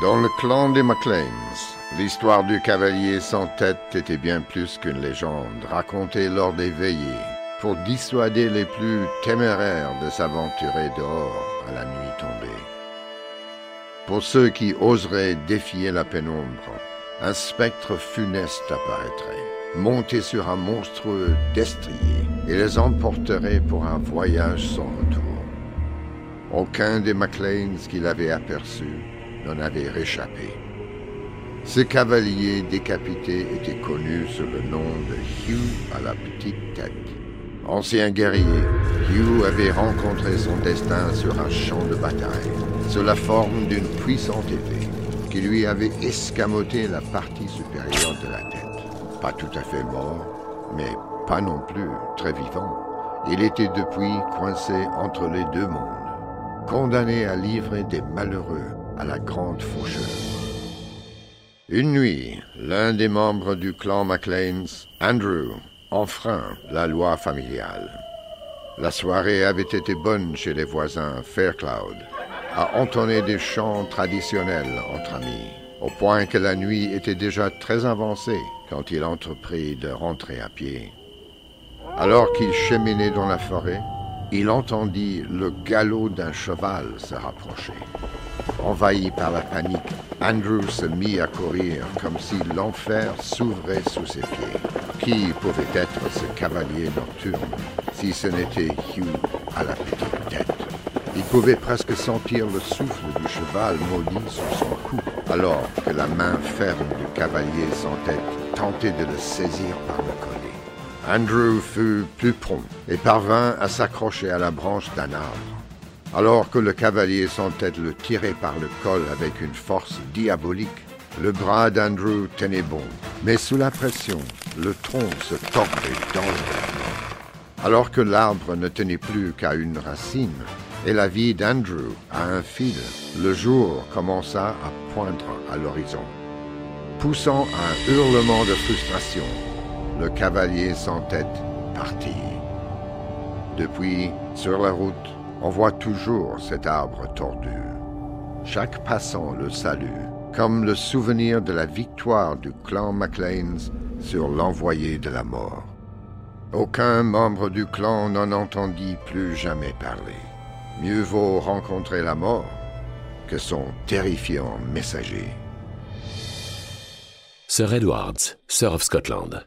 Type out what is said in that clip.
Dans le clan des MacLeans, l'histoire du cavalier sans tête était bien plus qu'une légende racontée lors des veillées pour dissuader les plus téméraires de s'aventurer dehors à la nuit tombée. Pour ceux qui oseraient défier la pénombre, un spectre funeste apparaîtrait, monté sur un monstrueux destrier, et les emporterait pour un voyage sans retour. Aucun des MacLeans qui l'avaient aperçu n'en avait réchappé. Ce cavalier décapité était connu sous le nom de Hugh à la petite tête. Ancien guerrier, Hugh avait rencontré son destin sur un champ de bataille, sous la forme d'une puissante épée, qui lui avait escamoté la partie supérieure de la tête. Pas tout à fait mort, mais pas non plus très vivant. Il était depuis coincé entre les deux mondes, condamné à livrer des malheureux à la grande faucheuse. Une nuit, l'un des membres du clan MacLeans, Andrew, enfreint la loi familiale. La soirée avait été bonne chez les voisins Faircloud, à entonner des chants traditionnels entre amis, au point que la nuit était déjà très avancée quand il entreprit de rentrer à pied. Alors qu'il cheminait dans la forêt, il entendit le galop d'un cheval se rapprocher. Envahi par la panique, Andrew se mit à courir comme si l'enfer s'ouvrait sous ses pieds. Qui pouvait être ce cavalier nocturne si ce n'était Hugh à la petite tête? Il pouvait presque sentir le souffle du cheval maudit sur son cou, alors que la main ferme du cavalier sans tête tentait de le saisir par le collet. Andrew fut plus prompt et parvint à s'accrocher à la branche d'un arbre. Alors que le cavalier tête le tirait par le col avec une force diabolique, le bras d'Andrew tenait bon, mais sous la pression, le tronc se tordait dangereusement. Alors que l'arbre ne tenait plus qu'à une racine, et la vie d'Andrew à un fil, le jour commença à poindre à l'horizon. Poussant un hurlement de frustration, le cavalier sans tête partit. Depuis, sur la route, on voit toujours cet arbre tordu. Chaque passant le salue, comme le souvenir de la victoire du clan MacLeans sur l'envoyé de la mort. Aucun membre du clan n'en entendit plus jamais parler. Mieux vaut rencontrer la mort que son terrifiant messager. Sir Edwards, Sir of Scotland.